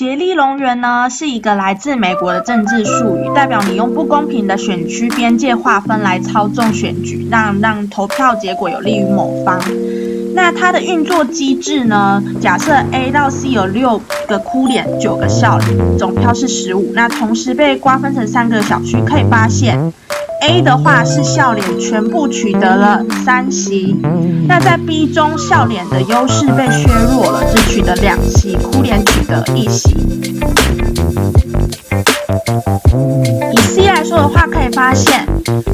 杰利龙源呢是一个来自美国的政治术语，代表你用不公平的选区边界划分来操纵选举，让让投票结果有利于某方。那它的运作机制呢？假设 A 到 C 有六个哭脸，九个笑脸，总票是十五。那同时被瓜分成三个小区，可以发现。A 的话是笑脸全部取得了三席，那在 B 中笑脸的优势被削弱了，只取得两席，哭脸取得一席。以 C 来说的话，可以发现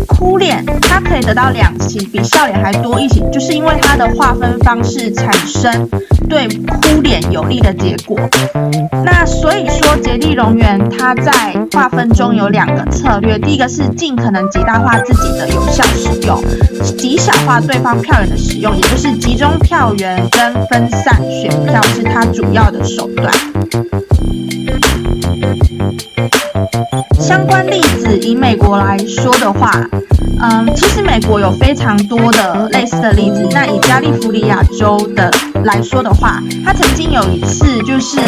哭脸它可以得到两席，比笑脸还多一席，就是因为它的划分方式产生对哭脸有利的结果。那所以说，杰地龙源它在划分中有两个策略，第一个是尽可能极大化自己的有效使用，极小化对方票源的使用，也就是集中票源跟分散选票是它主要的手段。相关例子，以美国来说的话，嗯，其实美国有非常多的类似的例子。那以加利福尼亚州的来说的话，它曾经有一次就是，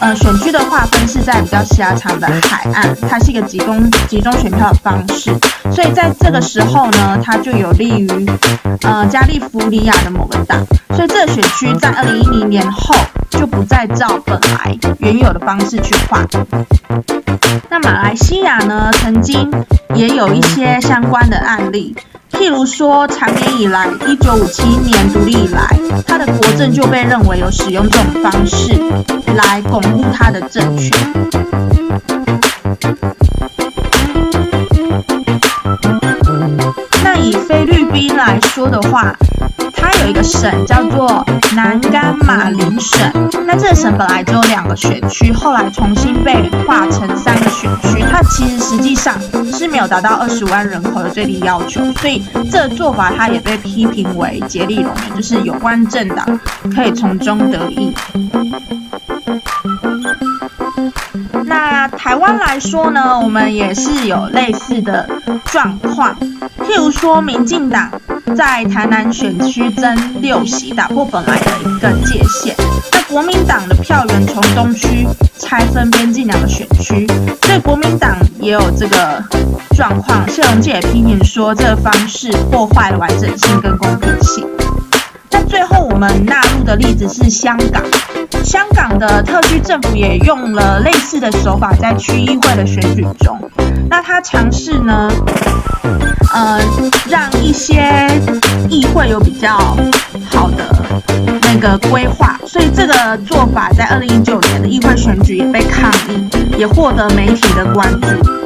呃，选区的划分是在比较狭长的海岸，它是一个集中集中选票的方式，所以在这个时候呢，它就有利于呃加利福尼亚的某个党，所以这个选区在二零一零年后就不再照本来原有的方式去划。那马来西亚呢，曾经也有一些相关的案例，譬如说，长年以来，一九五七年独立以来，它的国政就被认为有使用这种方式来巩固它的政权。来说的话，它有一个省叫做南甘马林省，那这个省本来只有两个选区，后来重新被划成三个选区。它其实实际上是没有达到二十万人口的最低要求，所以这个做法它也被批评为竭力容忍，就是有关政党可以从中得益。来说呢，我们也是有类似的状况，譬如说民进党。在台南选区增六席，打破本来的一个界限。那国民党的票源从东区拆分边境两个选区，所以国民党也有这个状况。谢龙介也批评说，这个方式破坏了完整性跟公平性。那最后我们纳入的例子是香港，香港的特区政府也用了类似的手法，在区议会的选举中，那他尝试呢？呃，让一些议会有比较好的那个规划，所以这个做法在二零一九年的议会选举也被抗议，也获得媒体的关注。